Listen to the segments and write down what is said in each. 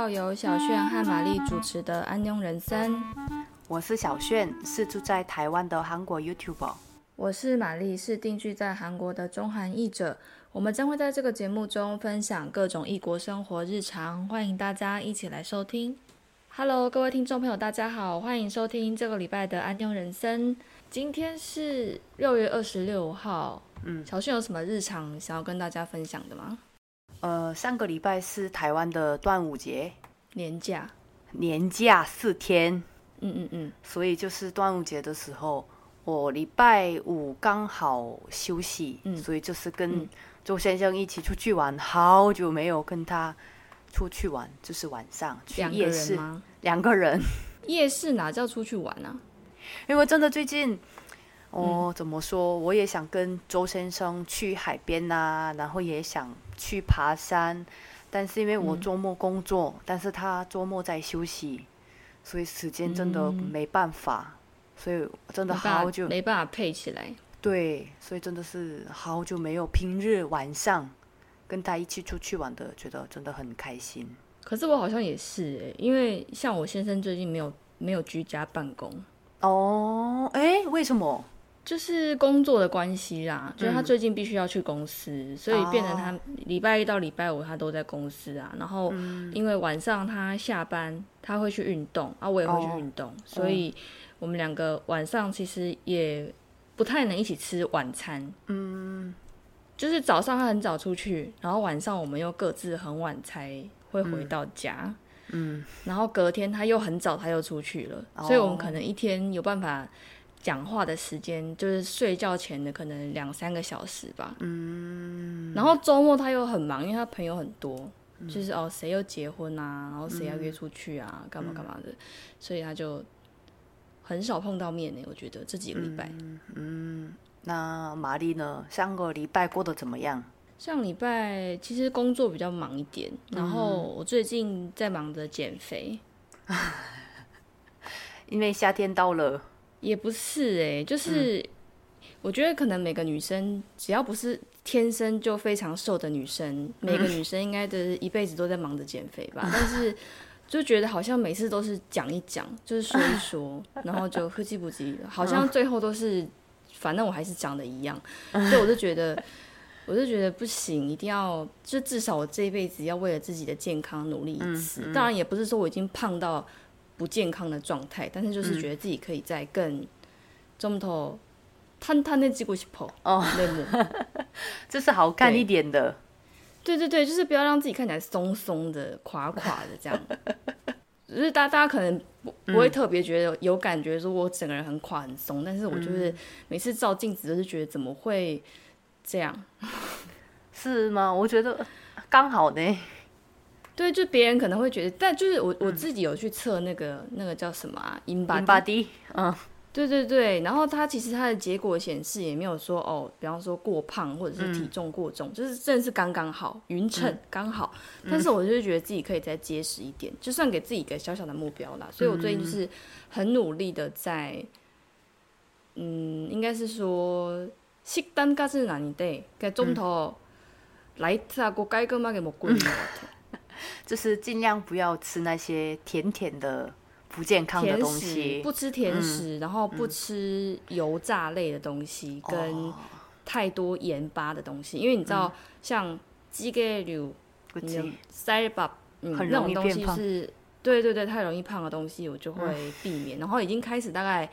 到由小炫和玛丽主持的《安庸人生》。我是小炫，是住在台湾的韩国 YouTuber。我是玛丽，是定居在韩国的中韩译者。我们将会在这个节目中分享各种异国生活日常，欢迎大家一起来收听。Hello，各位听众朋友，大家好，欢迎收听这个礼拜的《安庸人生》。今天是六月二十六号。嗯，小炫有什么日常想要跟大家分享的吗？呃，上个礼拜是台湾的端午节年假，年假四天。嗯嗯嗯，所以就是端午节的时候，我礼拜五刚好休息，嗯所以就是跟周先生一起出去玩。好久没有跟他出去玩，就是晚上去夜市吗？两个人。夜市哪叫出去玩啊？因为真的最近。哦，怎么说？我也想跟周先生去海边呐，然后也想去爬山，但是因为我周末工作，但是他周末在休息，所以时间真的没办法，所以真的好久没办法配起来。对，所以真的是好久没有平日晚上跟他一起出去玩的，觉得真的很开心。可是我好像也是哎，因为像我先生最近没有没有居家办公。哦，哎，为什么？就是工作的关系啦，就是他最近必须要去公司，所以变成他礼拜一到礼拜五他都在公司啊。然后因为晚上他下班他会去运动啊，我也会去运动，所以我们两个晚上其实也不太能一起吃晚餐。嗯，就是早上他很早出去，然后晚上我们又各自很晚才会回到家。嗯，然后隔天他又很早他又出去了，所以我们可能一天有办法。讲话的时间就是睡觉前的可能两三个小时吧。嗯，然后周末他又很忙，因为他朋友很多，就是哦谁又结婚啊，然后谁要约出去啊，干嘛干嘛的，所以他就很少碰到面呢。我觉得这几个礼拜。嗯，那玛丽呢？上个礼拜过得怎么样？上礼拜其实工作比较忙一点，然后我最近在忙着减肥，因为夏天到了。也不是哎，就是我觉得可能每个女生只要不是天生就非常瘦的女生，每个女生应该都是一辈子都在忙着减肥吧。但是就觉得好像每次都是讲一讲，就是说一说，然后就呼气不急，好像最后都是反正我还是长得一样。所以我就觉得，我就觉得不行，一定要就至少我这一辈子要为了自己的健康努力一次。当然也不是说我已经胖到。不健康的状态，但是就是觉得自己可以在更좀더탄탄해지고싶어哦，这是好看一点的。对对对，就是不要让自己看起来松松的、垮垮的这样。就是大大家可能不不会特别觉得有感觉，说我整个人很垮很松，但是我就是每次照镜子都是觉得怎么会这样？是吗？我觉得刚好呢。 对，就别人可能会觉得，但就是我我自己有去测那个那个叫什么啊，in body，嗯，对对对，然后它其实它的结果显示也没有说哦，比方说过胖或者是体重过重，就是真的是刚刚好匀称刚好。但是我就是觉得自己可以再结实一点，就算给自己一个小小的目标啦。所以我最近就是很努力的在，嗯，应该是说식단까지는아닌데그냥좀더라이트하고깔끔하게먹고있는것같아 就是尽量不要吃那些甜甜的不健康的东西，不吃甜食，然后不吃油炸类的东西，跟太多盐巴的东西。因为你知道，像鸡盖柳、塞巴，嗯，那种东西是，对对对，太容易胖的东西，我就会避免。然后已经开始大概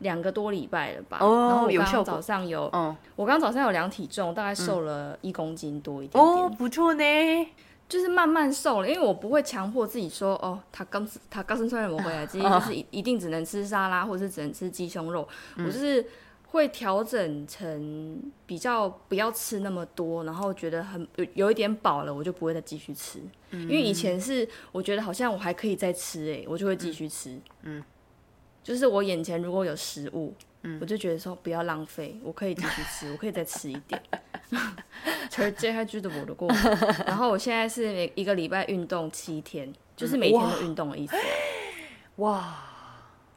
两个多礼拜了吧。哦，然后我刚刚早上有，嗯，我刚早上有量体重，大概瘦了一公斤多一点点。哦，不错呢。就是慢慢瘦了，因为我不会强迫自己说哦，他刚他刚生出来我回来，今天 就是一一定只能吃沙拉，或者是只能吃鸡胸肉。我就是会调整成比较不要吃那么多，然后觉得很有有一点饱了，我就不会再继续吃。因为以前是我觉得好像我还可以再吃，哎，我就会继续吃。嗯，就是我眼前如果有食物。我就觉得说不要浪费，我可以继续吃，我可以再吃一点。其实这还觉得我的过。然后我现在是每一个礼拜运动七天，就是每天都运动的意思。哇！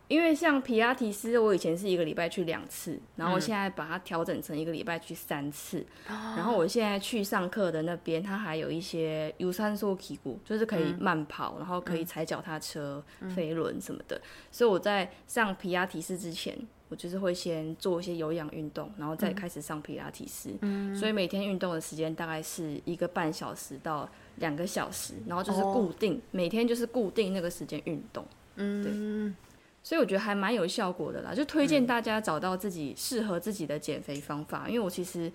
因为像皮亚提斯，我以前是一个礼拜去两次，然后我现在把它调整成一个礼拜去三次。然后我现在去上课的那边，它还有一些有酸素皮股，就是可以慢跑，然后可以踩脚踏车、飞轮什么的。所以我在上皮亚提斯之前。我就是会先做一些有氧运动，然后再开始上皮拉提斯。嗯，所以每天运动的时间大概是一个半小时到两个小时，然后就是固定每天就是固定那个时间运动。嗯，对。所以我觉得还蛮有效果的啦，就推荐大家找到自己适合自己的减肥方法。因为我其实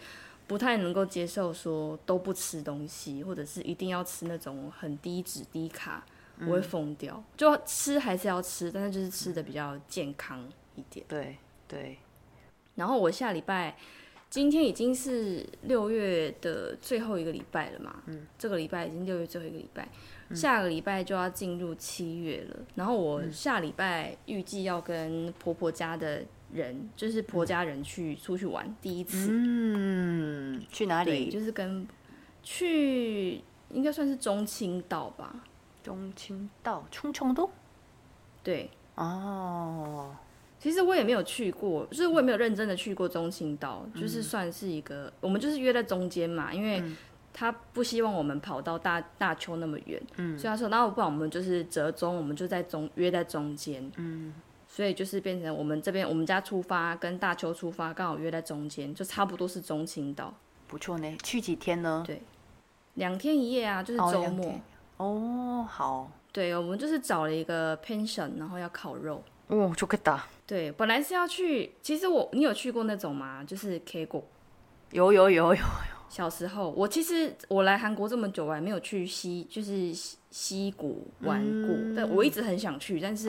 不太能够接受说都不吃东西，或者是一定要吃那种很低脂低卡，我会疯掉。就吃还是要吃，但是就是吃的比较健康一点。对。对，然后我下礼拜，今天已经是六月的最后一个礼拜了嘛，嗯，这个礼拜已经六月最后一个礼拜，下个礼拜就要进入七月了。然后我下礼拜预计要跟婆婆家的人，就是婆家人去出去玩第一次，嗯，去哪里？就是跟去应该算是中青岛吧，中青岛，冲冲都，对，哦。其实我也没有去过，就是我也没有认真的去过中青岛，就是算是一个，我们就是约在中间嘛，因为他不希望我们跑到大大邱那么远，嗯，所以他说，那不然我们就是折中，我们就在中约在中间，嗯，所以就是变成我们这边我们家出发跟大邱出发刚好约在中间，就差不多是中青岛，不错呢。去几天呢？对，两天一夜啊，就是周末。哦，好。对，我们就是找了一个 pension，然后要烤肉。哦，就可以打。对，本来是要去，其实我你有去过那种吗？就是 K 过，有有有有有。小时候，我其实我来韩国这么久，我还没有去西，就是西谷玩过。但我一直很想去，但是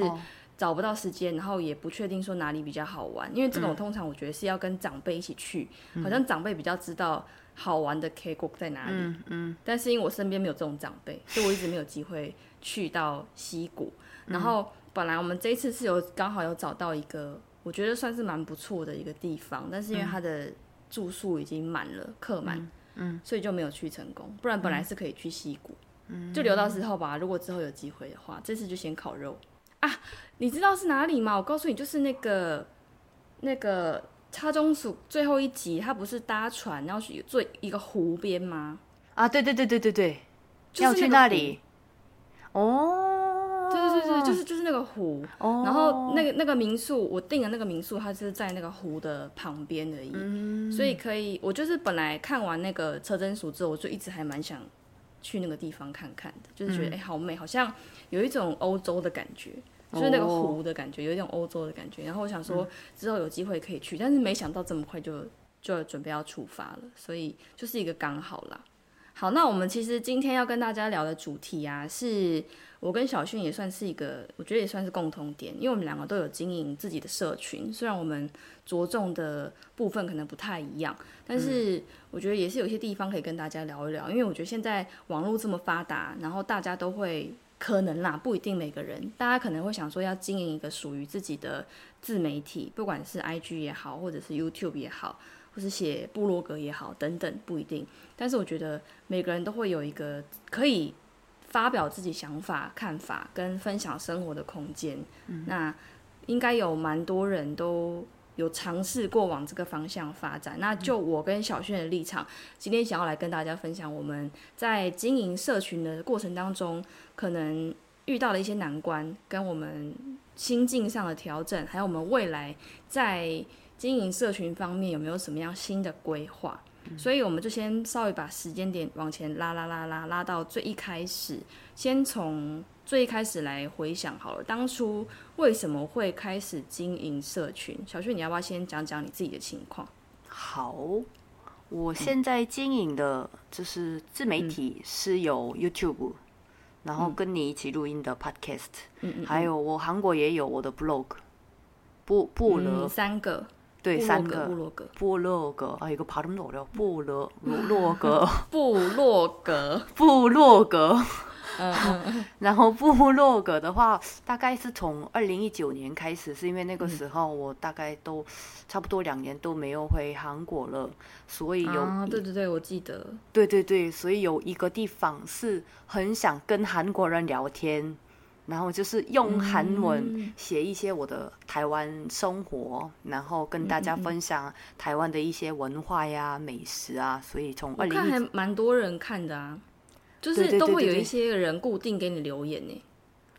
找不到时间，然后也不确定说哪里比较好玩。因为这种通常我觉得是要跟长辈一起去，好像长辈比较知道好玩的 K 国在哪里。嗯嗯。但是因为我身边没有这种长辈，所以我一直没有机会去到西谷，然后。本来我们这一次是有刚好有找到一个，我觉得算是蛮不错的一个地方，但是因为它的住宿已经满了，客满，嗯，所以就没有去成功。不然本来是可以去溪谷，嗯，就留到之后吧。如果之后有机会的话，这次就先烤肉啊。你知道是哪里吗？我告诉你，就是那个那个插中署最后一集，他不是搭船要去做一个湖边吗？啊，对对对对对对，要去那里，哦。就是就是那个湖，然后那个那个民宿，我订的那个民宿，它是在那个湖的旁边而已，所以可以，我就是本来看完那个车真署之后，我就一直还蛮想去那个地方看看的，就是觉得哎好美，好像有一种欧洲的感觉，就是那个湖的感觉，有一种欧洲的感觉。然后我想说之后有机会可以去，但是没想到这么快就就准备要出发了，所以就是一个刚好啦。好，那我们其实今天要跟大家聊的主题啊是。我跟小迅也算是一个，我觉得也算是共同点，因为我们两个都有经营自己的社群，虽然我们着重的部分可能不太一样，但是我觉得也是有些地方可以跟大家聊一聊。因为我觉得现在网络这么发达，然后大家都会可能啦，不一定每个人，大家可能会想说要经营一个属于自己的自媒体，不管是 IG 也好，或者是 YouTube 也好，或是写部落格也好，等等，不一定。但是我觉得每个人都会有一个可以。发表自己想法、看法跟分享生活的空间，那应该有蛮多人都有尝试过往这个方向发展。那就我跟小炫的立场，今天想要来跟大家分享我们在经营社群的过程当中，可能遇到的一些难关，跟我们心境上的调整，还有我们未来在经营社群方面有没有什么样新的规划。所以我们就先稍微把时间点往前拉拉拉拉拉到最一开始，先从最一开始来回想好了，当初为什么会开始经营社群？小旭，你要不要先讲讲你自己的情况？好，我现在经营的就是自媒体，是有 YouTube，然后跟你一起录音的 Podcast，嗯嗯，还有我韩国也有我的 Blog，布布了三个。对，三个部落格，部落格啊，一个爬这么多了，部落落格，部落格，部落格。嗯，然后部落格的话，大概是从二零一九年开始，是因为那个时候我大概都差不多两年都没有回韩国了，所以有，对对对，我记得，对对对，所以有一个地方是很想跟韩国人聊天。然后就是用韩文写一些我的台湾生活，然后跟大家分享台湾的一些文化呀、美食啊。所以从二零看还蛮多人看的啊，就是都会有一些人固定给你留言呢。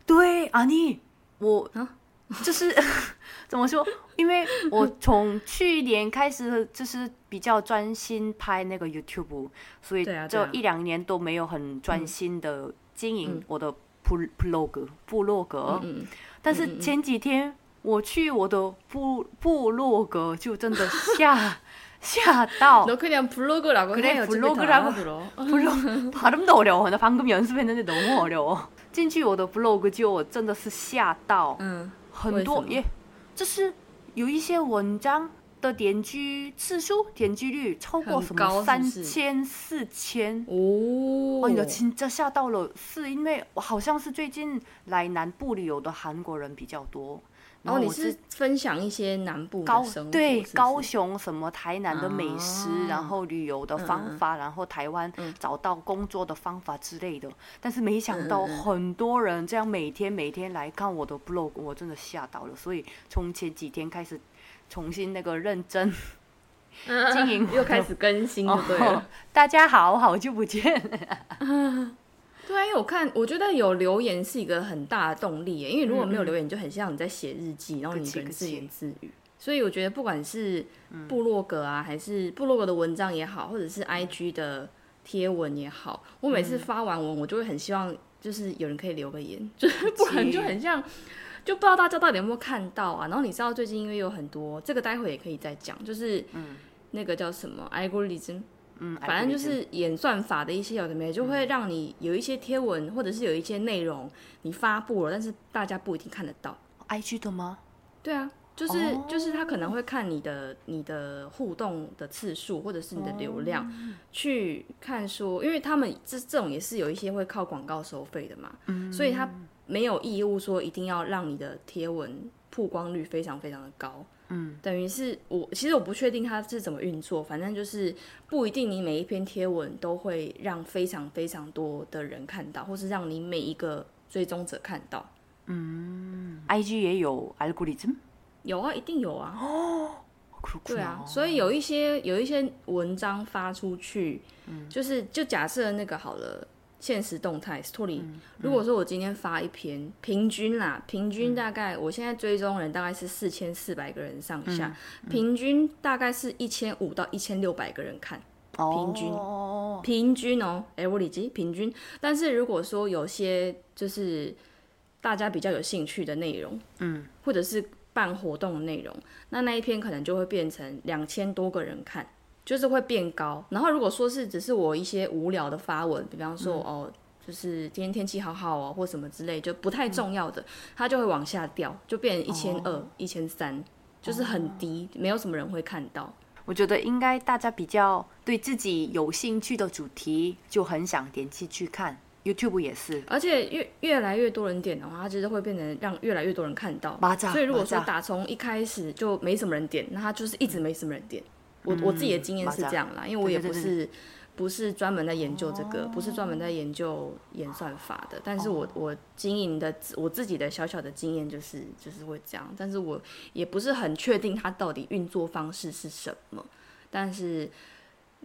对阿妮我啊，就是 怎么说？因为我从去年开始就是比较专心拍那个 YouTube，所以这一两年都没有很专心的经营我的。部部落格，部落格，但是前几天我去我的部部落格，就真的吓吓到。너그냥블로그라고해요블로그라고들어블로발음도어려워나방금연습했는데너무어려워进去我的 blog 就真的是吓到，嗯，很多耶，这是有一些文章。 的点击次数、点击率超过什么三千、四千哦！哎呀，亲，这吓到了，是因为我好像是最近来南部旅游的韩国人比较多。然后你是分享一些南部高对高雄什么台南的美食，然后旅游的方法，然后台湾找到工作的方法之类的。但是没想到很多人这样每天每天来看我的 blog，我真的吓到了。所以从前几天开始。重新那个认真经营，又开始更新，就对了。大家好，好久不见。对啊，因为我看，我觉得有留言是一个很大的动力耶。因为如果没有留言，就很像你在写日记，然后你一个人自言自语。所以我觉得，不管是部落格啊，还是部落格的文章也好，或者是 IG 的贴文也好，我每次发完文，我就会很希望，就是有人可以留个言，就是不然就很像。就不知道大家到底有没有看到啊？然后你知道最近因为有很多，这个待会也可以再讲，就是那个叫什么 algorithm，嗯，反正就是演算法的一些有的没，就会让你有一些贴文或者是有一些内容你发布了，但是大家不一定看得到。IG 的吗？对啊，就是就是他可能会看你的你的互动的次数或者是你的流量，去看说，因为他们这这种也是有一些会靠广告收费的嘛，所以他。没有义务说一定要让你的贴文曝光率非常非常的高，嗯，等于是我其实我不确定它是怎么运作，反正就是不一定你每一篇贴文都会让非常非常多的人看到，或是让你每一个追踪者看到。嗯，IG 也有 algorithm，有啊，一定有啊。哦，对啊，所以有一些有一些文章发出去，嗯，就是就假设那个好了。现实动态 story，如果说我今天发一篇，平均啦，平均大概我现在追踪人大概是四千四百个人上下，平均大概是一千五到一千六百个人看，平均，平均哦，哎，我理解平均。但是如果说有些就是大家比较有兴趣的内容，嗯，或者是办活动的内容，那那一篇可能就会变成两千多个人看。就是会变高，然后如果说是只是我一些无聊的发文，比方说哦，就是今天天气好好哦，或什么之类，就不太重要的，它就会往下掉，就变成一千二、一千三，就是很低，没有什么人会看到。我觉得应该大家比较对自己有兴趣的主题，就很想点击去看。YouTube 也是，而且越越来越多人点的话，它其实会变成让越来越多人看到。所以如果说打从一开始就没什么人点，那它就是一直没什么人点。我我自己的经验是这样啦，因为我也不是不是专门在研究这个，不是专门在研究演算法的，但是我我经营的我自己的小小的经验就是就是会这样，但是我也不是很确定它到底运作方式是什么，但是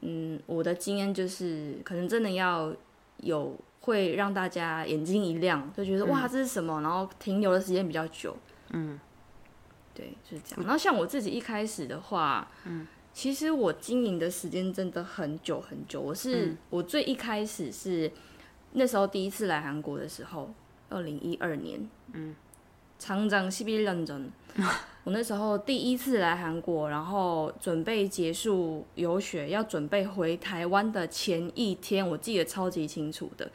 嗯，我的经验就是可能真的要有会让大家眼睛一亮，就觉得哇这是什么，然后停留的时间比较久，嗯，对，就是这样。然后像我自己一开始的话，嗯。其实我经营的时间真的很久很久。我是我最一开始是那时候第一次来韩国的时候，二零一二年，嗯，长长西比认真。我那时候第一次来韩国，然后准备结束游学，要准备回台湾的前一天，我记得超级清楚的。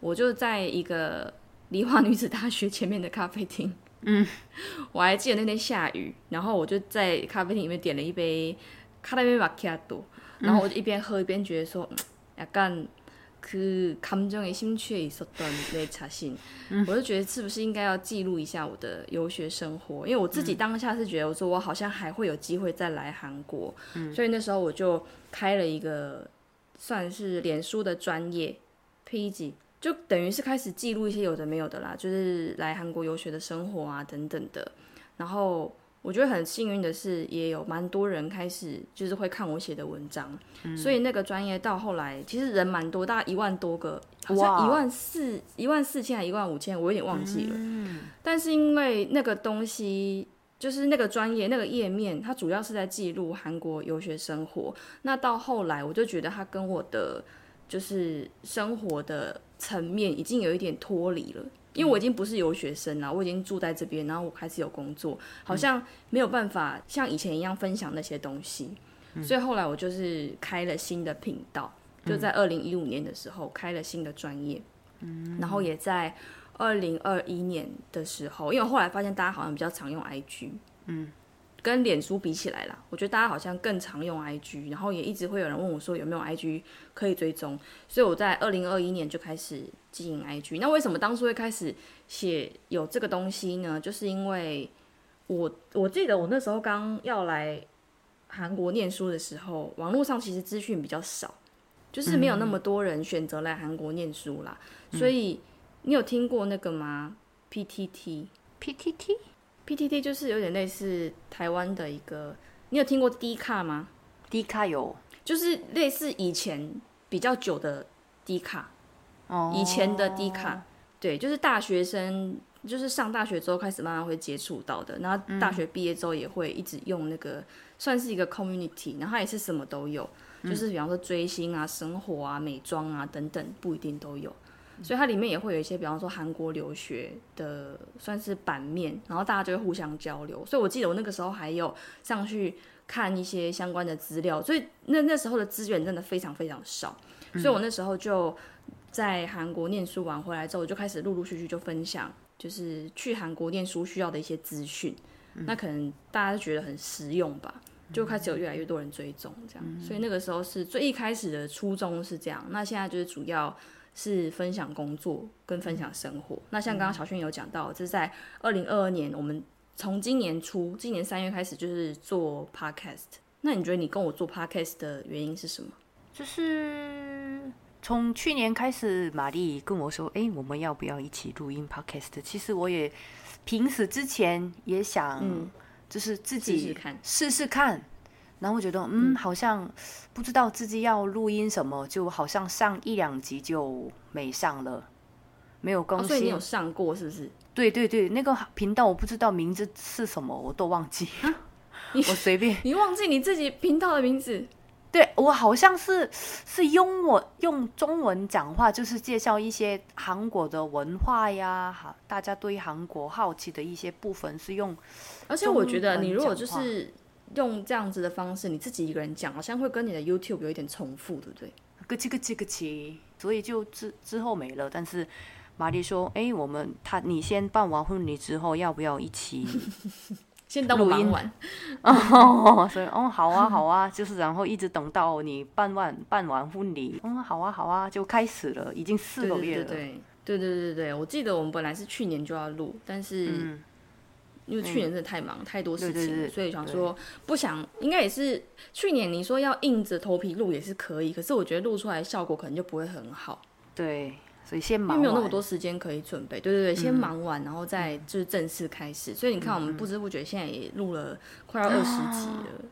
我就在一个梨花女子大学前面的咖啡厅，嗯，我还记得那天下雨，然后我就在咖啡厅里面点了一杯。卡拉梅马卡多，然后我就一边喝一边觉得说，약간그감정에심취해있었던내자신我就觉得是不是应该要记录一下我的游学生活？因为我自己当下是觉得，我说我好像还会有机会再来韩国，所以那时候我就开了一个算是脸书的专业 page， 就等于是开始记录一些有的没有的啦，就是来韩国游学的生活啊等等的。然后 我觉得很幸运的是，也有蛮多人开始就是会看我写的文章，所以那个专业到后来其实人蛮多，大概一万多个，好像一万四一万四千还一万五千，我有点忘记了。但是因为那个东西。就是那个专业那个页面，它主要是在记录韩国游学生活。那到后来，我就觉得它跟我的就是生活的层面已经有一点脱离了，因为我已经不是游学生了，我已经住在这边，然后我开始有工作，好像没有办法像以前一样分享那些东西。所以后来我就是开了新的频道，就在二零一五年的时候开了新的专业，然后也在。二零二一年的时候，因为我后来发现大家好像比较常用 IG，嗯，跟脸书比起来啦，我觉得大家好像更常用 IG，然后也一直会有人问我说有没有 IG 可以追踪，所以我在二零二一年就开始经营 IG。那为什么当初会开始写有这个东西呢？就是因为我我记得我那时候刚要来韩国念书的时候，网络上其实资讯比较少，就是没有那么多人选择来韩国念书啦，所以。你有听过那个吗？PTT，PTT，PTT 就是有点类似台湾的一个。你有听过 D 卡吗？D 卡有，就是类似以前比较久的 D 卡。哦。以前的 D 卡，对，就是大学生，就是上大学之后开始慢慢会接触到的。然后大学毕业之后也会一直用那个，算是一个 community。然后也是什么都有，就是比方说追星啊、生活啊、美妆啊等等，不一定都有。所以它里面也会有一些，比方说韩国留学的算是版面，然后大家就会互相交流。所以我记得我那个时候还有上去看一些相关的资料，所以那那时候的资源真的非常非常少。所以我那时候就在韩国念书完回来之后，我就开始陆陆续续就分享，就是去韩国念书需要的一些资讯。那可能大家都觉得很实用吧，就开始有越来越多人追踪这样。所以那个时候是最一开始的初衷是这样。那现在就是主要。是分享工作跟分享生活。那像刚刚小轩有讲到，这是在二零二二年，我们从今年初，今年三月开始就是做 podcast。那你觉得你跟我做 podcast 的原因是什么？就是从去年开始，玛丽跟我说：“哎，我们要不要一起录音 podcast？” 其实我也平时之前也想，就是自己试试看，试试看。然后我觉得，嗯，好像不知道自己要录音什么，就好像上一两集就没上了，没有更新。所以你有上过是不是？对对对，那个频道我不知道名字是什么，我都忘记。我随便。你忘记你自己频道的名字？对我好像是是用我用中文讲话，就是介绍一些韩国的文化呀，好，大家对韩国好奇的一些部分是用。而且我觉得你如果就是。用这样子的方式，你自己一个人讲，好像会跟你的 YouTube 有一点重复，对不对？咯叽咯叽咯叽，所以就之之后没了。但是玛丽说：“哎，我们他你先办完婚礼之后，要不要一起 先当录音完？”哦，所以哦，好啊，好啊，就是然后一直等到你办完办完婚礼，嗯，好啊，好啊，就开始了，已经四个月了。对对对对对对，我记得我们本来是去年就要录，但是。因为去年真的太忙，太多事情，所以想说不想，应该也是去年你说要硬着头皮录也是可以，可是我觉得录出来效果可能就不会很好。对，所以先忙，没有那么多时间可以准备。对对对，先忙完，然后再就是正式开始。所以你看，我们不知不觉现在也录了快要二十集了。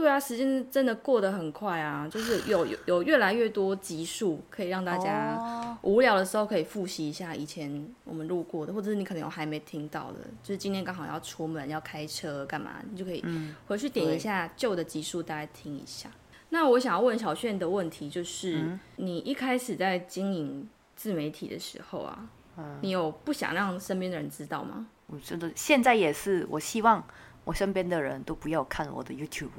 对啊，时间真的过得很快啊！就是有有有越来越多集数可以让大家无聊的时候可以复习一下以前我们录过的，或者是你可能有还没听到的，就是今天刚好要出门要开车干嘛，你就可以回去点一下旧的集数，大家听一下。那我想要问小炫的问题就是，你一开始在经营自媒体的时候啊，你有不想让身边的人知道吗？我真的现在也是，我希望我身边的人都不要看我的 YouTube。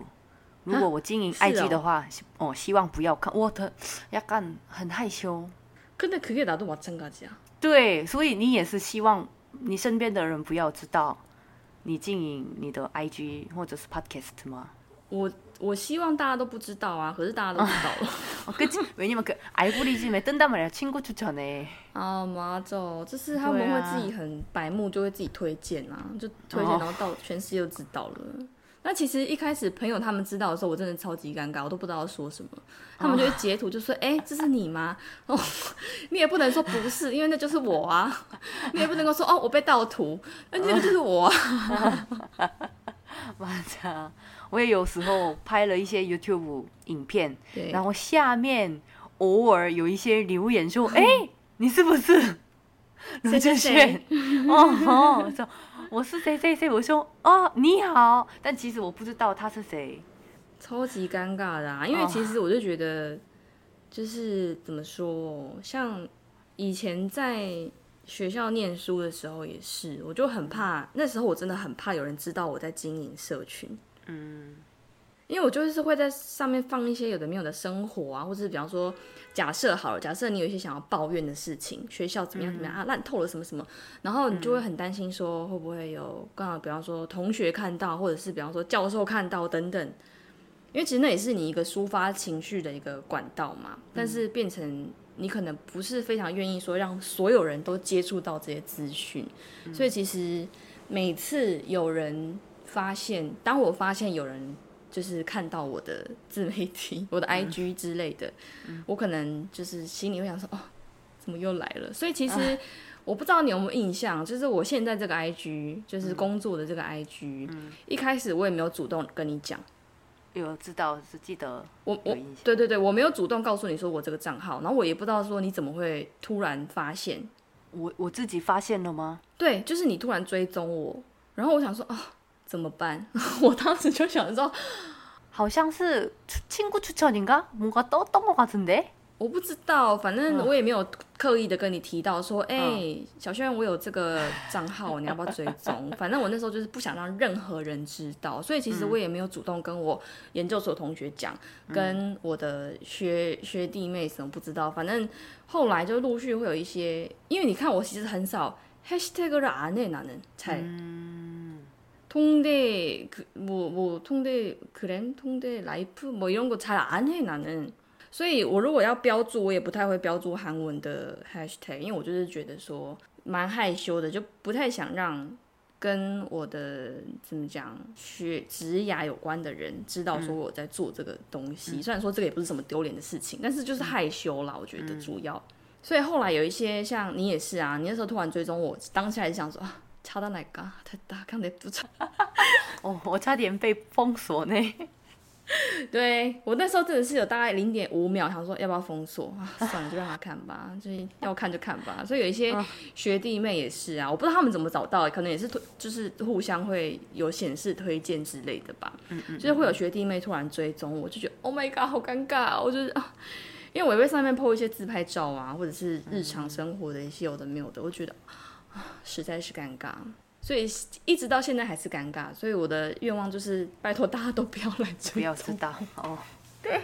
如果我经营 IG 的话，哦，希望不要看我的，要干很害羞。可能可以拿到我真가지啊。对，所以你也是希望你身边的人不要知道你经营你的 IG 或者是 Podcast 吗？我我希望大家都不知道啊，可是大家都知道了。그치왜냐면그알고리즘에뜬단말이야친구추천 에。 啊，맞 아， 就是他们会自己很白目，就会自己推荐啊，就推荐，然后到全世界都知道了。 那其实一开始朋友他们知道的时候，我真的超级尴尬，我都不知道要说什么。他们就会截图就说：“哎，这是你吗？” 哦，你也不能说不是，因为那就是我啊。你也不能够说：“哦，我被盗图，那这个就是我。”妈的，我也有时候拍了一些 YouTube 影片，然后下面偶尔有一些留言说：“哎，你是不是卢志炫？”哦，说。我是谁谁谁？我说哦，你好，但其实我不知道他是谁，超级尴尬的啊！因为其实我就觉得，就是怎么说，像以前在学校念书的时候也是，我就很怕，那时候我真的很怕有人知道我在经营社群，嗯。因为我就是会在上面放一些有的没有的生活啊，或者是比方说，假设好了，假设你有一些想要抱怨的事情，学校怎么样怎么样啊，烂透了什么什么，然后你就会很担心说会不会有刚好比方说同学看到，或者是比方说教授看到等等，因为其实那也是你一个抒发情绪的一个管道嘛，但是变成你可能不是非常愿意说让所有人都接触到这些资讯，所以其实每次有人发现，当我发现有人。就是看到我的自媒体、我的 IG 之类的，我可能就是心里会想说：“哦，怎么又来了？”所以其实我不知道你有没有印象，就是我现在这个 IG，就是工作的这个 IG，一开始我也没有主动跟你讲，有知道是记得我我对对对，我没有主动告诉你说我这个账号，然后我也不知道说你怎么会突然发现我我自己发现了吗？对，就是你突然追踪我，然后我想说啊。怎么办？我当时就想说，好像是亲故추천인가뭔가떴던것같은 데？ 我不知道，反正我也没有刻意的跟你提到说，哎，小轩，我有这个账号，你要不要追踪？反正我那时候就是不想让任何人知道，所以其实我也没有主动跟我研究所同学讲，跟我的学学弟妹什么不知道。反正后来就陆续会有一些，因为你看我其实很少 hashtag 를안해나는才。 통대 그뭐뭐 뭐 통대 그램 통대 라이프 뭐 이런 거 잘 안 해 나는 所以我如果要标注我也不太会标注韩文的 hashtag 因为我就是觉得说蛮害羞的，就不太想让跟我的怎么讲学职涯有关的人知道说我在做这个东西。虽然说这个也不是什么丢脸的事情，但是就是害羞啦。我觉得主要。差到哪个？太大，看得不差。哦，我 差点被封锁呢。对我那时候真的是有大概零点五秒，想说要不要封锁啊？算了，就让他看吧，就是要看就看吧。所以有一些学弟妹也是啊，我不知道他们怎么找到，可能也是推，就是互相会有显示推荐之类的吧。嗯嗯。就是会有学弟妹突然追踪我，就觉得 Oh my God，好尴尬！我就是啊，因为我也会上面 po 一些自拍照啊，或者是日常生活的一些有的没有的，我觉得。实在是尴尬，所以一直到现在还是尴尬。所以我的愿望就是，拜托大家都不要来追，不要知道哦。对，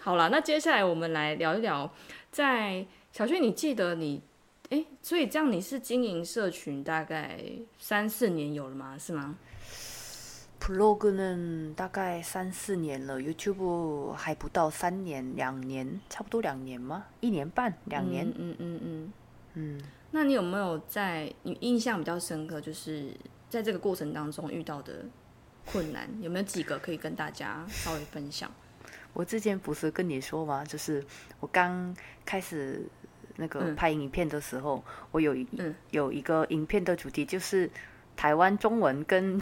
好了，那接下来我们来聊一聊，在小轩，你记得你哎，所以这样你是经营社群大概三四年有了吗？是吗？Blog 呢，大概三四年了，YouTube 还不到三年，两年，差不多两年吗？一年半，两年？嗯嗯嗯嗯。那你有没有在你印象比较深刻，就是在这个过程当中遇到的困难，有没有几个可以跟大家稍微分享？我之前不是跟你说吗？就是我刚开始那个拍影片的时候，我有一有一个影片的主题就是台湾中文跟。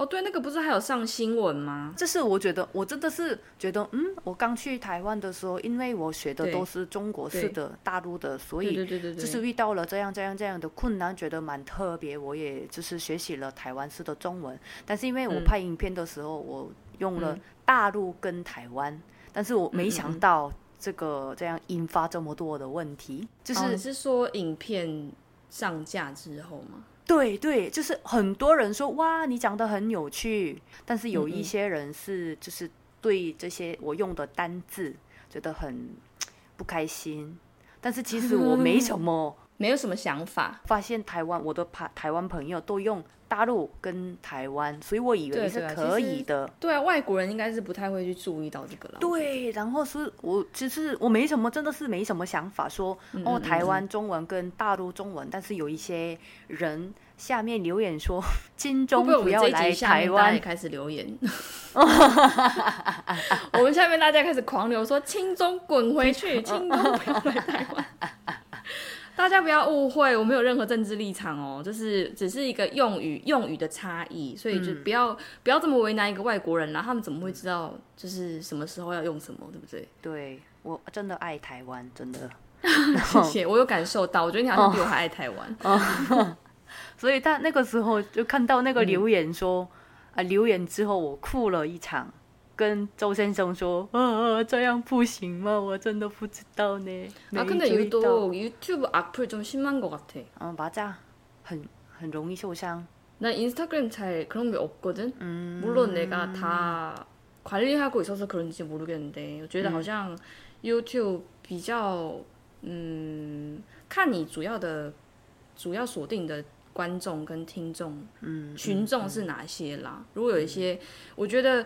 哦，对，那个不是还有上新闻吗？这是我觉得，我真的是觉得，嗯，我刚去台湾的时候，因为我学的都是中国式的、大陆的，所以就是遇到了这样、这样、这样的困难，觉得蛮特别。我也就是学习了台湾式的中文，但是因为我拍影片的时候，我用了大陆跟台湾，但是我没想到这个这样引发这么多的问题。就是你是说影片上架之后吗？对对，就是很多人说哇，你讲的很有趣，但是有一些人是就是对这些我用的单字觉得很不开心。但是其实我没什 么没有什么想法。发现台湾我的台台湾朋友都用大陆跟台湾，所以我以为是可以的。对啊，外国人应该是不太会去注意到这个了。对，然后是我其实我没什么，真的是没什么想法说哦，台湾中文跟大陆中文，但是有一些人。下面留言说：“金钟不要来台湾。”开始留言，我们下面大家开始狂流说：“青中滚回去，青中不要来台湾。”大家不要误会，我没有任何政治立场哦，就是只是一个用语用语的差异，所以就不要不要这么为难一个外国人啦。他们怎么会知道就是什么时候要用什么，对不对？对我真的爱台湾，真的。谢谢，我有感受到，我觉得你好像比我还爱台湾。所以他那个时候就看到那个留言说，啊，留言之后我哭了一场，跟周先生说，啊，这样不行吗？我真的不知道呢。啊，근데유도 YouTube 악플좀심한것같아嗯，맞아很很容易受伤。나인스타그램잘그런게없거든음물론내가다관리하고있어서그런지모르겠는데我觉得好像 YouTube 比较嗯，看你主要的主要锁定的。观众跟听众，嗯，群众是哪些啦？如果有一些，我觉得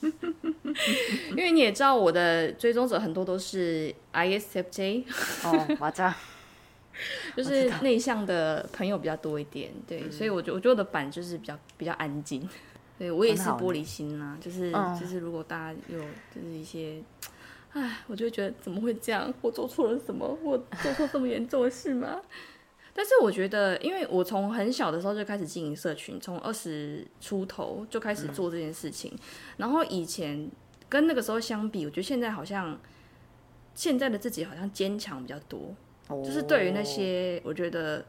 因为你也知道，我的追踪者很多都是 ISFJ 哦，我知道，就是内向的朋友比较多一点，对，所以我觉我觉得我的版就是比较比较安静，对我也是玻璃心啊，就是就是如果大家有就是一些，唉，我就觉得怎么会这样？我做错了什么？我做错这么严重的事吗？但是我觉得，因为我从很小的时候就开始经营社群，从二十出头就开始做这件事情。然后以前跟那个时候相比，我觉得现在好像现在的自己好像坚强比较多。就是对于那些我觉得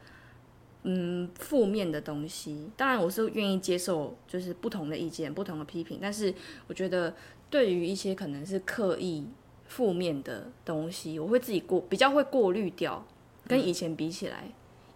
嗯负面的东西，当然我是愿意接受，就是不同的意见、不同的批评。但是我觉得对于一些可能是刻意负面的东西，我会自己过比较会过滤掉，跟以前比起来。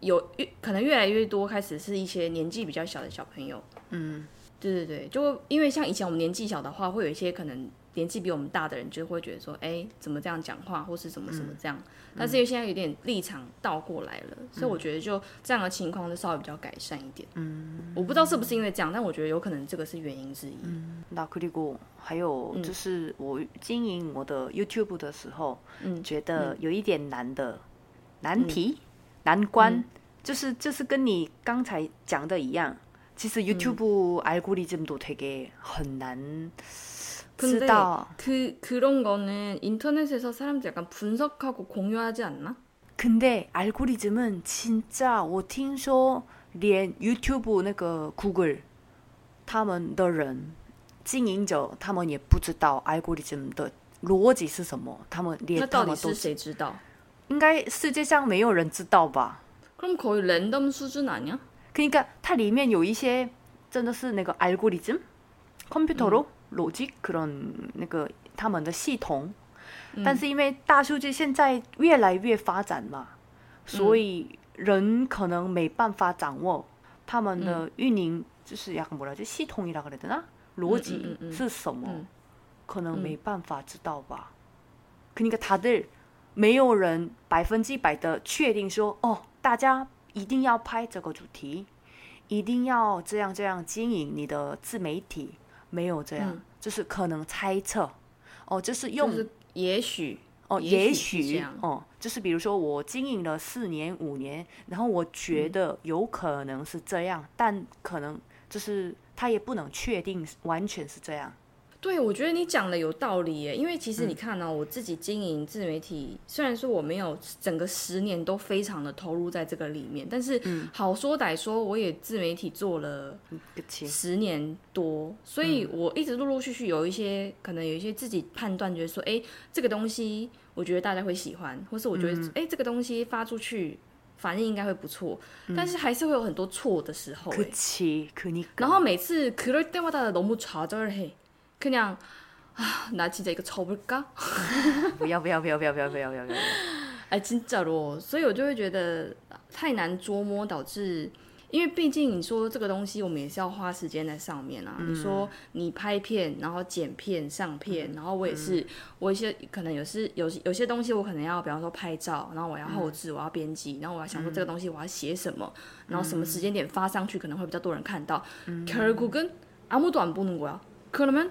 有越可能越来越多，开始是一些年纪比较小的小朋友。嗯，对对对，就因为像以前我们年纪小的话，会有一些可能年纪比我们大的人就会觉得说，哎，怎么这样讲话，或是怎么什么这样。但是因为现在有点立场倒过来了，所以我觉得就这样的情况就稍微比较改善一点。嗯，我不知道是不是因为这样，但我觉得有可能这个是原因之一。那克里古还有就是我经营我的 YouTube 的时候，嗯，觉得有一点难的难题。难关就是就是跟你刚才讲的一样，其实 YouTube 알고리즘도되게很难知道。그그런거는인터넷에서사람들약간분석하고공유하지않나근데알고리즘은진짜我听说连 YouTube 那个 Google 他们的人经营者，他们也不知道알고리즘的逻辑是什么，他们连他们都谁知道？ 应该世界上没有人知道吧？그럼거의랜덤수준아니야 그러니까它里面有一些真的是那个알고리즘컴퓨터로로직可能那个他们的系统，但是因为大数据现在越来越发展嘛，所以人可能没办法掌握他们的运营，就是약간뭐라지系统이라그래되나逻辑是什么，可能没办法知道吧？그러니까다들 没有人百分之百的确定说哦，大家一定要拍这个主题，一定要这样这样经营你的自媒体，没有这样，就是可能猜测，哦，就是用也许哦，也许哦，就是比如说我经营了四年五年，然后我觉得有可能是这样，但可能就是他也不能确定完全是这样。对，我觉得你讲的有道理耶，因为其实你看呢、我自己经营自媒体，虽然说我没有整个十年都非常的投入在这个里面，但是好说歹说，我也自媒体做了그치 十年多，所以我一直陆陆续续有一些可能有一些自己判断，觉得说，哎，这个东西我觉得大家会喜欢，或是我觉得，哎、这个东西发出去反应应该会不错，但是还是会有很多错的时候、 그 诶 치 그니까 然后每次그럴때마다너무좌절해 그냥아나진짜이거접을까 不要不要不要不要不要不要不要不要， 哎，真假咯，所以我就会觉得太难捉摸，导致，因为毕竟你说这个东西，我们也是要花时间在上面啊。你说你拍片，然后剪片、上片，然后我也是，我一些可能有是有有些东西，我可能要，比方说拍照，然后我要后置，我要编辑，然后我要想说这个东西我要写什么，然后什么时间点发上去可能会比较多人看到。결국은아무도안보는거야그러면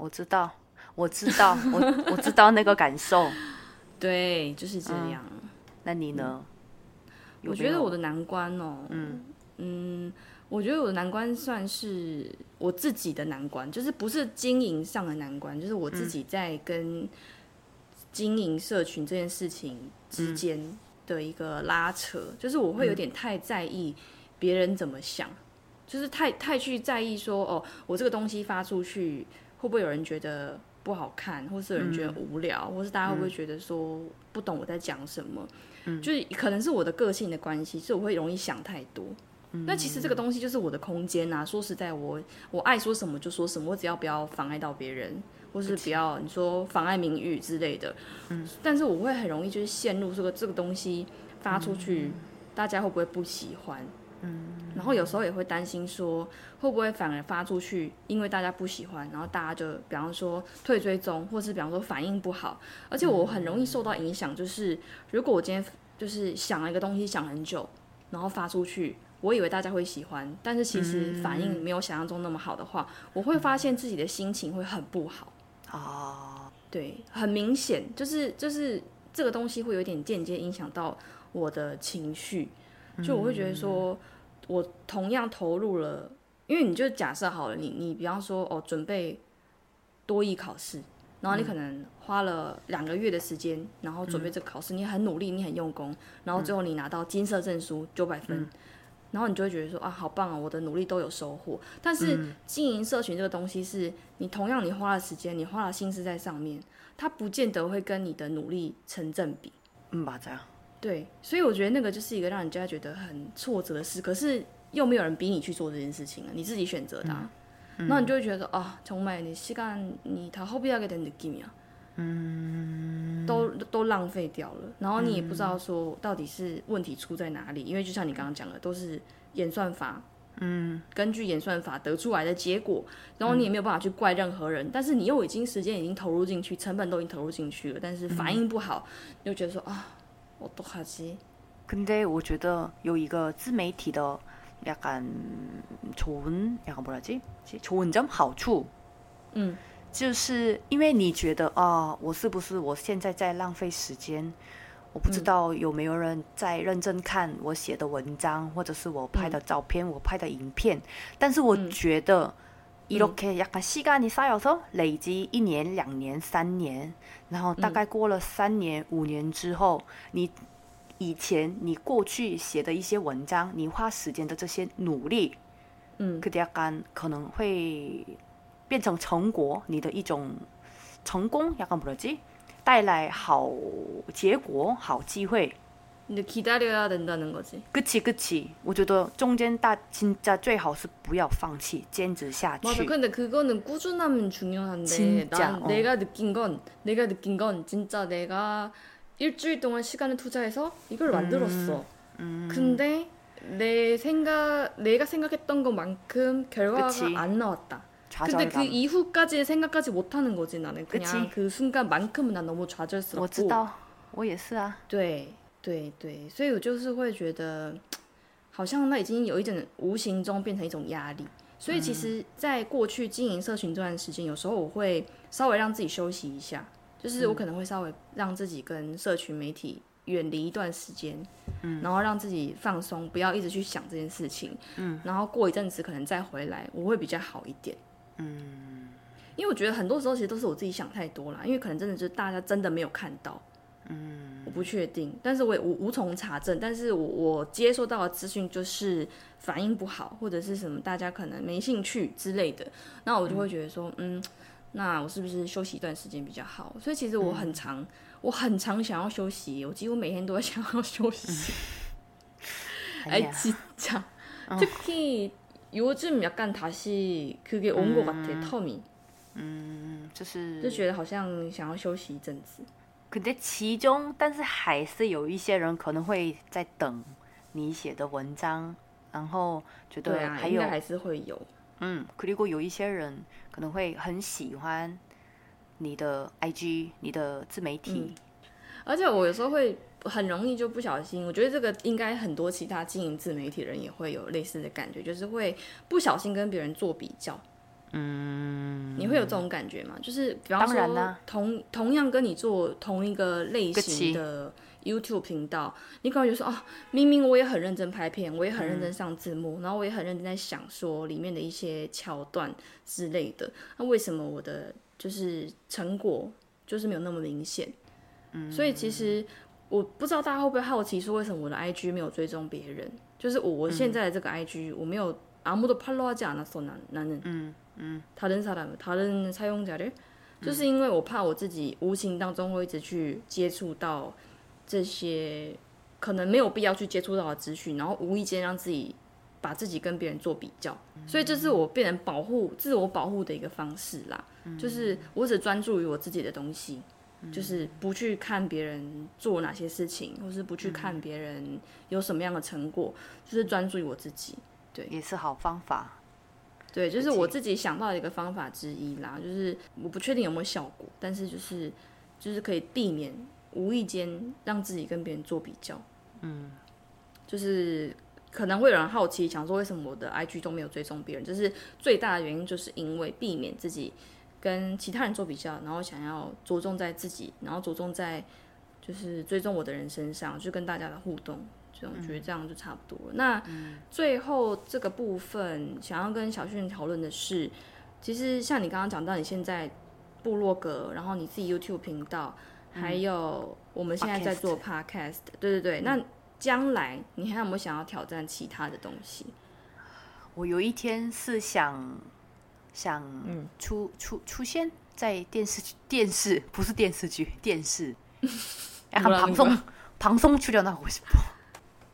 我知道我知道我我知道那个感受。对，就是这样。那你呢？有我觉得我的难关哦，嗯我觉得我的难关算是我自己的难关，就是不是经营上的难关，就是我自己在跟经营社群这件事情之间的一个拉扯，就是我会有点太在意别人怎么想，就是太太去在意说哦，我这个东西发出去会不会有人觉得不好看，或是有人觉得无聊，或是大家会不会觉得说不懂我在讲什么？嗯就是可能是我的个性的关系，所以我会容易想太多。那其实这个东西就是我的空间啊。说实在我，我爱说什么就说什么，我只要不要妨碍到别人，或是不要你说妨碍名誉之类的。嗯，但是我会很容易就是陷入这个这个东西发出去，大家会不会不喜欢？嗯，然后有时候也会担心说，会不会反而发出去，因为大家不喜欢，然后大家就比方说退追踪，或是比方说反应不好，而且我很容易受到影响，就是如果我今天就是想了一个东西想很久，然后发出去，我以为大家会喜欢，但是其实反应没有想象中那么好的话，我会发现自己的心情会很不好。啊？对，很明显，就是就是这个东西会有点间接影响到我的情绪，就我会觉得，说我同样投入了。因为你就假设好了，你你比方说哦，准备多艺考试，然后你可能花了两个月的时间，然后准备这个考试。你很努力，你很用功，然后最后你拿到金色证书九百分，然后你就会觉得说啊，好棒哦，我的努力都有收获。但是经营社群这个东西，是你同样你花了时间，你花了心思在上面，它不见得会跟你的努力成正比。嗯，吧这样。对，所以我觉得那个就是一个让人家觉得很挫折的事，可是又没有人逼你去做这件事情啊，你自己选择的、啊。然后你就会觉得啊，정말니시간이다허비하게된느낌이야。嗯，都都浪费掉了，然后你也不知道说到底是问题出在哪里，因为就像你刚刚讲的，都是演算法，嗯，根据演算法得出来的结果，然后你也没有办法去怪任何人，但是你又已经时间已经投入进去，成本都已经投入进去了，但是反应不好，你就觉得说啊，我都 하지。 근데我觉得有一个自媒体的약간좋은약간뭐라지좋은점好处，嗯，就是因为你觉得啊，我是不是我现在在浪费时间？我不知道有没有人在认真看我写的文章，或者是我拍的照片、我拍的影片。但是我觉得 이렇게약간시간이쌓여서累积一年、两年、三年，然后大概过了三年、五年之后，你以前你过去写的一些文章，你花时间的这些努力，嗯 그게약간可能会变成成果，你的一种成功，약간뭐라지带来好结果、好机会。 근데 기다려야 된다는 거지. 그치그치，我觉得中间大진짜最好是不要放弃，坚持下 맞아. 去。 근데 그거는 꾸준함은 중요한데 진짜, 난 어. 내가 느낀 건 내가 느낀 건 진짜 내가 일주일 동안 시간을 투자해서 이걸 만들었어. 근데 내 생각 내가 생각했던 것만큼 결과가 그치. 안 나왔다. 근데 그 좌절감。 이후까지 생각하지 못하는 거지 나는 그냥 그치. 그 순간만큼은 난 너무 我知 좌절스럽고 道，我也是啊。对 对对，所以我就是会觉得，好像那已经有一种无形中变成一种压力。所以其实，在过去经营社群这段时间，有时候我会稍微让自己休息一下，就是我可能会稍微让自己跟社群媒体远离一段时间，嗯，然后让自己放松，不要一直去想这件事情，嗯，然后过一阵子可能再回来，我会比较好一点，嗯，因为我觉得很多时候其实都是我自己想太多了，因为可能真的就是大家真的没有看到，嗯，我不确定，但是我也无无从查证，但是我我接收到的资讯就是反应不好，或者是什么大家可能没兴趣之类的，那我就会觉得说，嗯，那我是不是休息一段时间比较好？所以其实我很长，我很长想要休息，我几乎每天都会想要休息。哎，진짜특히요즘약간다시그게온것같아텀이嗯，就是就觉得好像想要休息一阵子。 可在其中，但是还是有一些人可能会在等你写的文章，然后觉得还有还是会有。嗯，可如果有一些人可能会很喜欢你的 IG，你的自媒体。而且我有时候会很容易就不小心，我觉得这个应该很多其他经营自媒体人也会有类似的感觉，就是会不小心跟别人做比较。嗯，你会有这种感觉吗？就是比方说，同同样跟你做同一个类型的 YouTube 频道，你可能就说哦，明明我也很认真拍片，我也很认真上字幕，然后我也很认真在想说里面的一些桥段之类的，那为什么我的就是成果就是没有那么明显？嗯，所以其实我不知道大家会不会好奇说，为什么我的 IG 没有追踪别人？就是我我现在的这个 IG 我没有아무도팔로우하지않았어나나는嗯。 嗯，다른사람다른사용자를就是因为我怕我自己无形当中会一直去接触到这些可能没有必要去接触到的资讯，然后无意间让自己把自己跟别人做比较，所以这是我变成保护自我保护的一个方式啦。就是我只专注于我自己的东西，就是不去看别人做哪些事情，或是不去看别人有什么样的成果，就是专注于我自己。对，也是好方法。 对，就是我自己想到的一个方法之一啦，就是我不确定有没有效果，但是就是就是可以避免无意间让自己跟别人做比较。嗯，就是可能会有人好奇，想说为什么我的 IG 都没有追踪别人，就是最大的原因就是因为避免自己跟其他人做比较，然后想要着重在自己，然后着重在就是追踪我的人身上，就跟大家的互动。我觉得这样就差不多了。那最后这个部分，想要跟小迅讨论的是，其实像你刚刚讲到，你现在部落格，然后你自己 YouTube 频道，还有我们现在在做 Podcast，对对对。那将来你还有没有想要挑战其他的东西？我有一天是想想出出出现在电视电视不是电视剧电视，약간방송방송출연하고싶어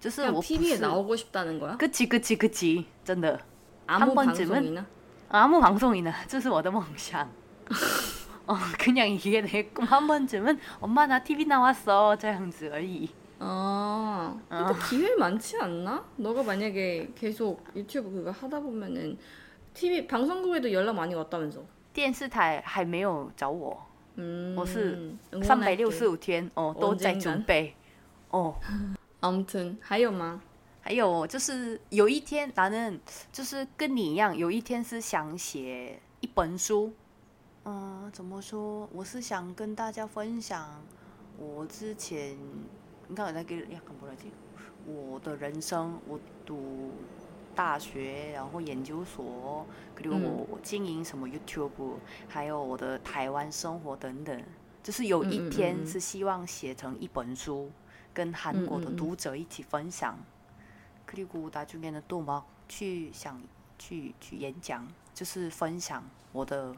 就是我 TV에 나오고 싶다는 거야? 그치 그치 그치 真的 아무 방송이나? 아무 방송이나 这是我的梦想 어, 그냥 이게 내 꿈 한 번쯤은 엄마 나 TV 나왔어 这样子而已 아, 근데 어. 기회 많지 않나? 너가 만약에 계속 유튜브 그거 하다 보면은 TV 방송국에도 연락 많이 왔다면서? 电视台还没有找我 음, 我是365天哦都在准备哦 아무튼 还有就是跟你一样，有一天是想写一本书。嗯，怎么说？我是想跟大家分享我之前，你看我在给，약간뭐라지我的人生，我读大学，然后研究所，그리고经营什么 YouTube，还有我的台湾生活等等，就是有一天是希望写成一本书。 跟韩国的读者一起分享，그리고나중에는또막去想去去演讲，就是分享我的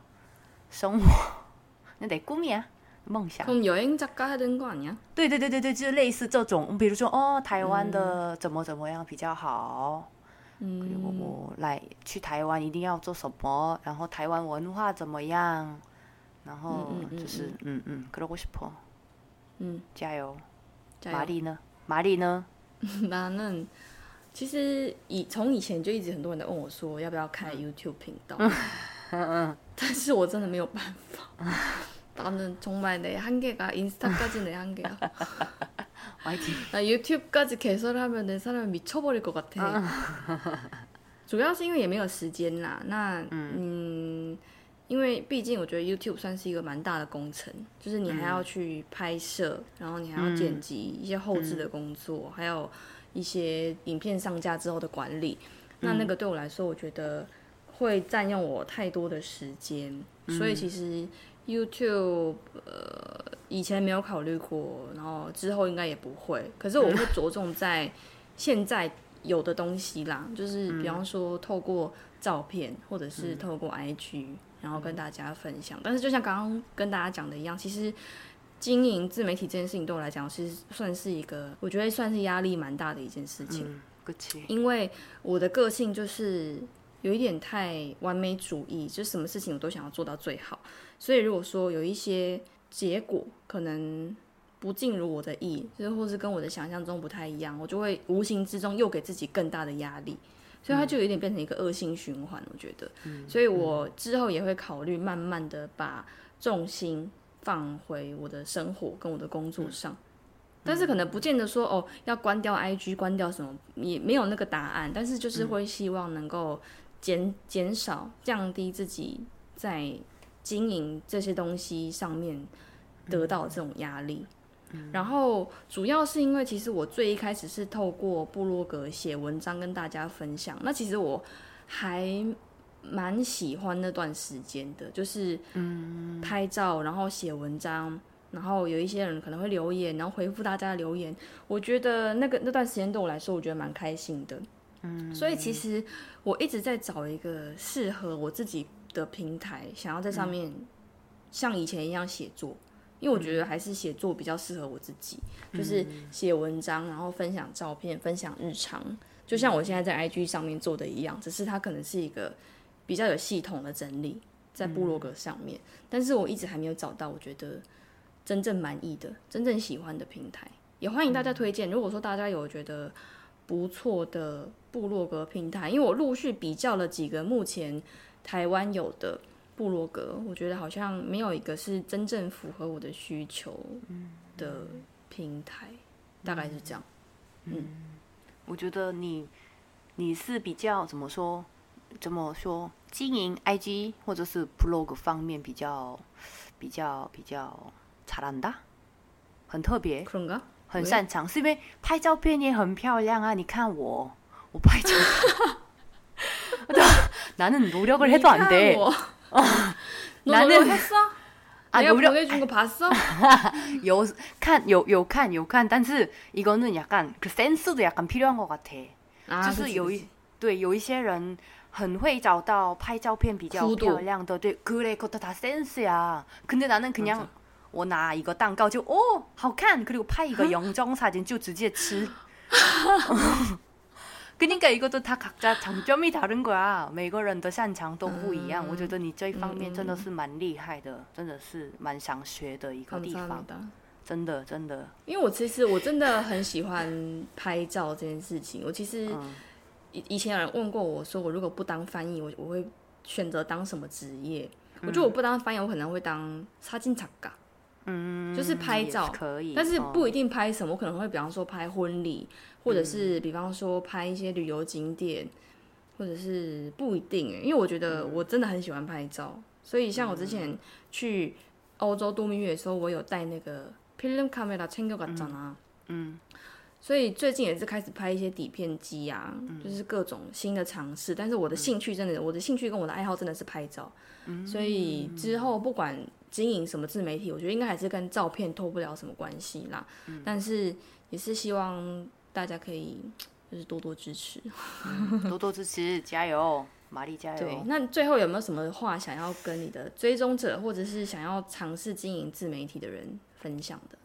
生活，那得꿈이 야， 梦想。그럼여행작가해야되는거아니 야？ 对对对对对，就是类似这种，比如说哦，台湾的怎么怎么样比较好，嗯，그리고我来去台湾一定要做什么，然后台湾文化怎么样，然后就是嗯嗯，그러고싶 어， 嗯，加油。 玛丽呢？玛丽呢？나는其实以从以前就一直很多人在问我说要不要开 YouTube 频道，但是我真的没有办法， 나는 정말 내 한계가 인스타까지 내 한계야. 화이팅. 나 유튜브까지 개설하면 내 사람이 미쳐버릴 것 같아. 主要是因为也没有时间啦。那嗯， 因为毕竟我觉得 YouTube 算是一个蛮大的工程，就是你还要去拍摄，然后你还要剪辑一些后置的工作，还有一些影片上架之后的管理。那那个对我来说，我觉得会占用我太多的时间，所以其实 YouTube 呃以前没有考虑过，然后之后应该也不会。可是我会着重在现在。有的东西啦，就是比方说透过照片，或者是透过 IG，然后跟大家分享。但是就像刚刚跟大家讲的一样，其实经营自媒体这件事情对我来讲，其实算是一个，我觉得算是压力蛮大的一件事情。因为我的个性就是有一点太完美主义，就什么事情我都想要做到最好。所以如果说有一些结果可能。不尽如我的意，就是或是跟我的想象中不太一样，我就会无形之中又给自己更大的压力，所以它就有点变成一个恶性循环。我觉得，所以我之后也会考虑慢慢的把重心放回我的生活跟我的工作上，但是可能不见得说哦要关掉 IG，关掉什么也没有那个答案，但是就是会希望能够减减少降低自己在经营这些东西上面得到这种压力。然后主要是因为，其实我最一开始是透过部落格写文章跟大家分享。那其实我还蛮喜欢那段时间的，就是拍照，然后写文章，然后有一些人可能会留言，然后回复大家的留言。我觉得那个那段时间对我来说，我觉得蛮开心的。嗯，所以其实我一直在找一个适合我自己的平台，想要在上面像以前一样写作。因为我觉得还是写作比较适合我自己，就是写文章，然后分享照片，分享日常，就像我现在在 IG 上面做的一样，只是它可能是一个比较有系统的整理在部落格上面，但是我一直还没有找到我觉得真正满意的、真正喜欢的平台，也欢迎大家推荐。如果说大家有觉得不错的部落格平台，因为我陆续比较了几个目前台湾有的。部落格，我觉得好像没有一个是真正符合我的需求的平台，大概是这样。嗯，我觉得你你是比较怎么说？怎么说？经营 IG 或者是 blog 方面比较比较比较잘한 다， 很特别，很擅长，是因为拍照片也很漂亮啊！你看我，我拍照，나는노력을해도안 돼。 나는했어아내가보내준거봤어有看有有看有看，但是이거는약간그센스도약간필요한것같아就是有一对有一些人很会找到拍照片比较漂亮的，对，그래그것도다센스야근데나는그냥我拿一个蛋糕就哦好看，그리고拍一个영정사진就直接吃。 그러니까이것도다각자장점이다른거야每个人的擅长都不一样。我觉得你这一方面真的是蛮厉害的，真的是蛮想学的一个地方。真的真的，因为我其实我真的很喜欢拍照这件事情。我其实以以前有人问过我说，我如果不当翻译，我我会选择当什么职业？我觉得我不当翻译，我可能会当插金插嘎。 嗯就是拍照可以但是不一定拍什么我可能会比方说拍婚礼或者是比方说拍一些旅游景点或者是不一定哎因为我觉得我真的很喜欢拍照。所以像我之前去欧洲度蜜月的时候我有带那个嗯。所以最近也是开始拍一些底片机啊就是各种新的尝试但是我的兴趣真的我的兴趣跟我的爱好真的是拍照所以之后不管经营什么自媒体，我觉得应该还是跟照片脱不了什么关系啦。嗯，但是也是希望大家可以就是多多支持，多多支持，加油，玛丽加油。对，那最后有没有什么话想要跟你的追踪者，或者是想要尝试经营自媒体的人分享的？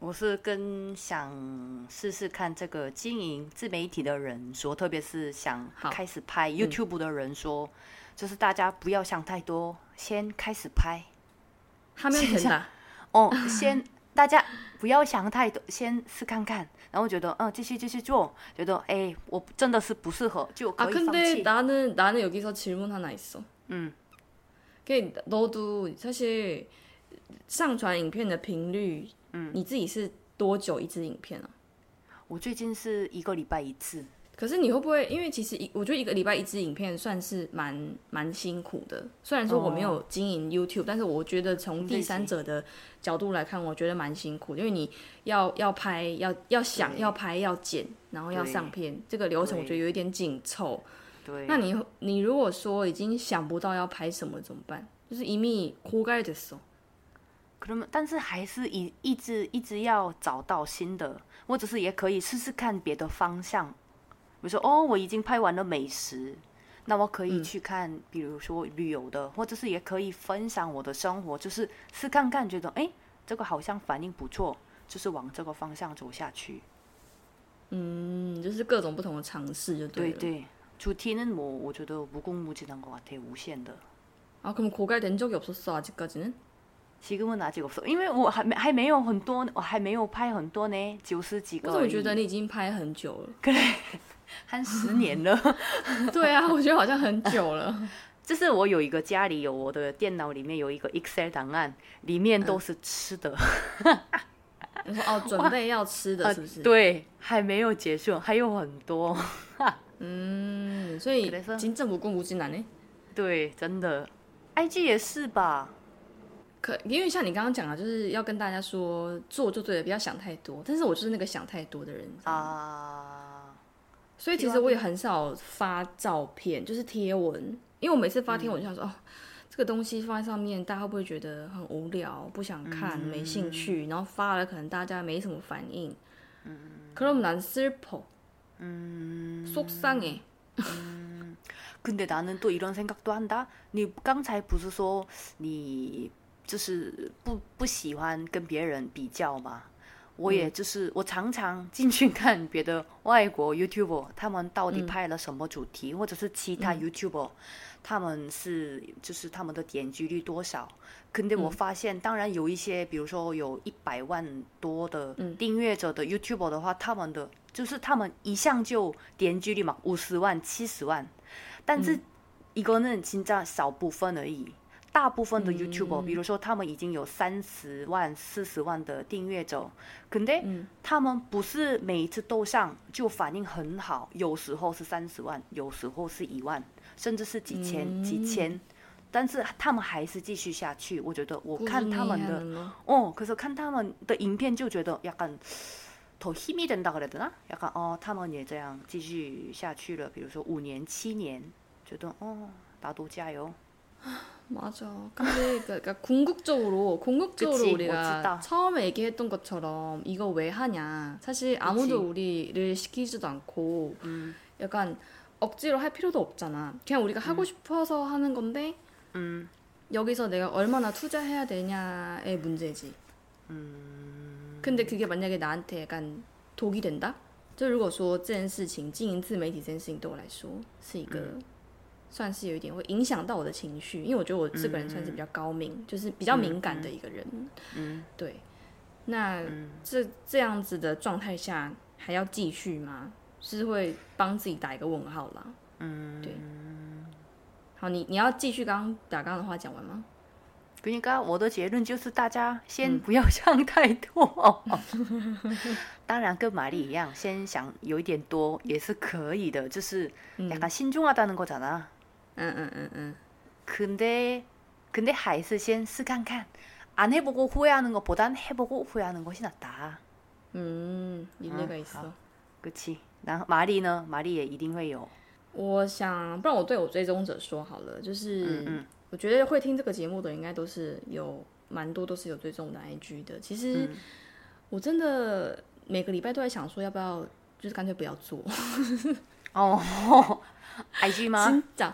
我是跟想试试看这个经营自媒体的人说，特别是想开始拍 YouTube 的人说，就是大家不要想太多，先开始拍。他们成的哦，先大家不要想太多，先试看看，然后觉得嗯，继续继续做，觉得哎，我真的是不适合，就可以放弃。啊，근데나는나는여기서질문하나있어嗯，그너도사실이 上传影片的频率，嗯，你自己是多久一支影片啊？我最近是一个礼拜一次。 可是你会不会？因为其实一，我觉得一个礼拜一支影片算是蛮蛮辛苦的。虽然说我没有经营 YouTube，但是我觉得从第三者的角度来看，我觉得蛮辛苦。因为你要要拍，要要想要拍，要剪，然后要上片，这个流程我觉得有一点紧凑。对。那你你如果说已经想不到要拍什么怎么办？就是一米枯盖的时候。可能，但是还是一一直一直要找到新的，或者是也可以试试看别的方向。比如说，哦，我已经拍完了美食，那我可以去看，比如说旅游的，或者是也可以分享我的生活，就是试看看，觉得哎，这个好像反应不错，就是往这个方向走下去。嗯，就是各种不同的尝试，就对对对，主题呢，我我觉得无穷无尽的것 같아无限的。啊，그럼고갈된적이없었어아직까지는 지금은아직없어因为我还没还没有很多，我还没有拍很多呢，九十几个。我觉得你已经拍很久了。对。 还十年了，对啊，我觉得好像很久了。就是我有一个家里有我的电脑里面有一个 Excel 档案，里面都是吃的。你说哦，准备要吃的是不是？对，还没有结束，还有很多。嗯，所以金正不公无金难呢？对，真的，IG 也是吧？可因为像你刚刚讲的，就是要跟大家说做就对了，不要想太多。但是我就是那个想太多的人啊。所以其实我也很少发照片，就是贴文，因为我每次发贴文就想说，哦，这个东西放在上面，大家会不会觉得很无聊，不想看，没兴趣？然后发了，可能大家没什么反应。嗯，그럼난슬 퍼， 嗯，속상 해。 嗯，근데나는또이런생각도한 다。 你刚才不是说你就是不不喜欢跟别人比较吗？ 我也就是我常常进去看别的外国 YouTuber，他们到底拍了什么主题，或者是其他 YouTuber，他们是就是他们的点击率多少？肯定我发现，当然有一些，比如说有一百万多的订阅者的 YouTuber 的话，他们的就是他们一向就点击率嘛，五十万、七十万，但是一个人侵占少部分而已。大部分的 YouTuber，比如说他们已经有三十万、四十万的订阅者，肯定他们不是每一次都上就反应很好，有时候是三十万，有时候是一万，甚至是几千、几千，但是他们还是继续下去。我觉得我看他们的哦，可是看他们的影片就觉得약간더힘이된다그래되나약간哦，他们也这样继续下去了。比如说五年、七年，觉得哦，大都加油。 맞아. 근데 그러니까 궁극적으로 궁극적으로 그치, 우리가 처음에 얘기했던 것처럼 이거 왜 하냐. 사실 아무도 그치. 우리를 시키지도 않고 음. 약간 억지로 할 필요도 없잖아. 그냥 우리가 음. 하고 싶어서 하는 건데 음. 여기서 내가 얼마나 투자해야 되냐의 문제지. 음. 근데 그게 만약에 나한테 약간 독이 된다? 就如果说这件事情经营自媒体这件事情对我来说是一个 算是有一点会影响到我的情绪，因为我觉得我这个人算是比较高敏，就是比较敏感的一个人。嗯，对。那这这样子的状态下还要继续吗？是会帮自己打一个问号啦。嗯，对。好，你你要继续刚刚打刚刚的话讲完吗？刚刚我的结论就是大家先不要想太多。当然跟玛丽一样，先想有一点多也是可以的，就是약간신중하다는거잖아 嗯嗯嗯嗯，근데근데还是先试看看，안해보고후회하는것보단해보고후회하는것이낫 다。 嗯，你那个意思。그치然后玛丽呢？玛丽也一定会有。我想，不然我对我追踪者说好了，就是我觉得会听这个节目的应该都是有蛮多都是有追踪的 IG 的。其实我真的每个礼拜都在想说，要不要就是干脆不要做。哦，IG 吗？真的。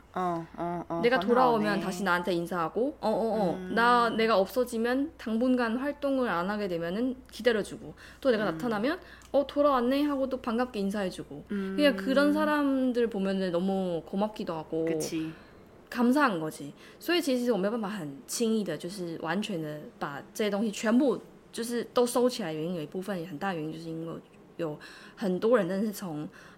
어, 어, 어, 내가 돌아오면 헌화하네. 다시 나한테 인사하고, 어, 어, 어. 나 내가 없어지면 당분간 활동을 안 하게 되면은 기다려주고, 또 내가 나타나면, 어, 돌아왔네 하고 또 반갑게 인사해주고. 그냥 그런 사람들 보면은 너무 고맙기도 하고, 可期，감사한 거지。所以其实我没有办法很轻易的，就是完全的把这些东西全部就是都收起来。原因有一部分也很大原因，就是因为有很多人真的是从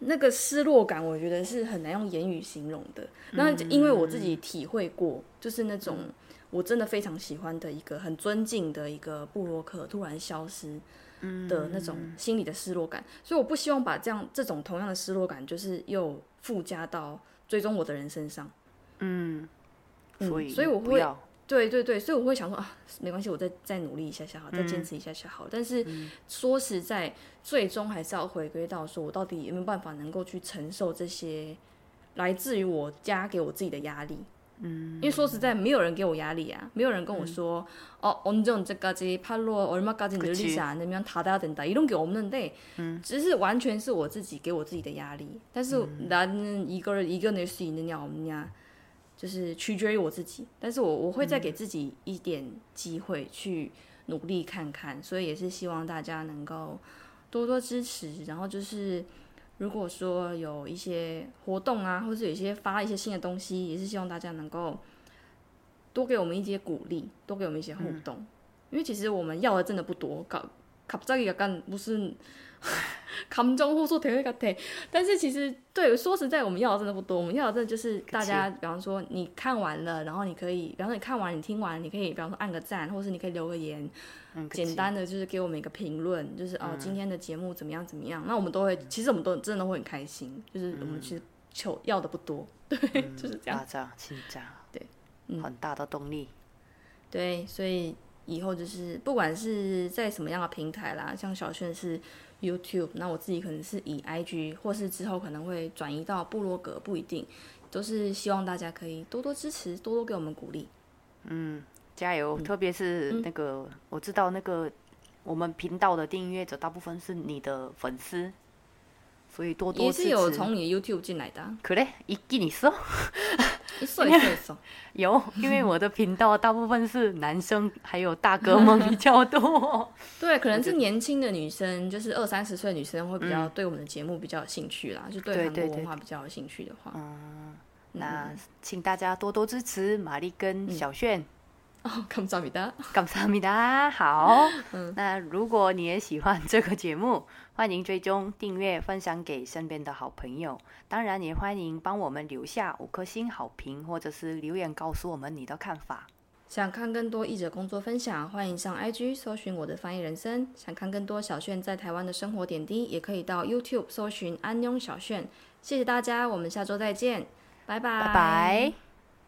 那个失落感，我觉得是很难用言语形容的。那因为我自己体会过，就是那种我真的非常喜欢的一个很尊敬的一个布洛克突然消失的那种心理的失落感，所以我不希望把这样这种同样的失落感，就是又附加到追踪我的人身上。嗯，嗯所以所以我会对对对，所以我会想说啊，没关系，我再再努力一下下好，再坚持一下下好。但是说实在，最终还是要回归到说我到底有没有办法能够去承受这些来自于我家给我自己的压力。嗯，因为说实在，没有人给我压力啊，没有人跟我说，哦，언제언제까지팔로워얼마까지 그치 늘리지 않으면 닫아야 된다 이런 게 없는데, 음. 只是完全是我自己给我自己的压力。但是나는이걸이겨낼수있느냐없느냐， 就是取决于我自己，但是我我会再给自己一点机会去努力看看，所以也是希望大家能够多多支持。然后就是如果说有一些活动啊，或者有一些发一些新的东西，也是希望大家能够多给我们一些鼓励，多给我们一些互动，因为其实我们要的真的不多。搞 갑자기약간무슨 감정호소대회 같아。 但是其实对说实在，我们要的真的不多。我们要的真的就是大家，比方说你看完了，然后你可以，比方说你看完你听完，你可以比方说按个赞，或是你可以留个言，嗯，简单的就是给我们一个评论，就是哦今天的节目怎么样怎么样。那我们都会，其实我们都真的都会很开心，就是我们其实求要的不多，对，就是这样。 맞아，진짜， 对，嗯很大的动力。对，所以 以后就是不管是在什么样的平台啦像小炫是 youtube 那我自己可能是以 ig 或是之后可能会转移到布落格不一定都是希望大家可以多多支持多多给我们鼓励。嗯加油特别是那个我知道那个我们频道的订阅者大部分是你的粉丝所以多多也是有从你 youtube 进来的可以一你说。有因为我的频道大部分是男生还有大哥们比较多。对可能是年轻的女生就是二三十岁女生会比较对我们的节目比较有兴趣啦就对韩国文化比较有兴趣的话。那请大家多多支持玛丽跟小炫。哦感萨米达卡萨米达好。嗯。那如果你也喜欢这个节目欢迎追踪、订阅、分享给身边的好朋友。当然，也欢迎帮我们留下五颗星好评，或者是留言告诉我们你的看法。想看更多译者工作分享，欢迎上 IG 搜寻我的翻译人生。想看更多小炫在台湾的生活点滴，也可以到 YouTube 搜寻安妞小炫。谢谢大家，我们下周再见，拜拜，拜拜。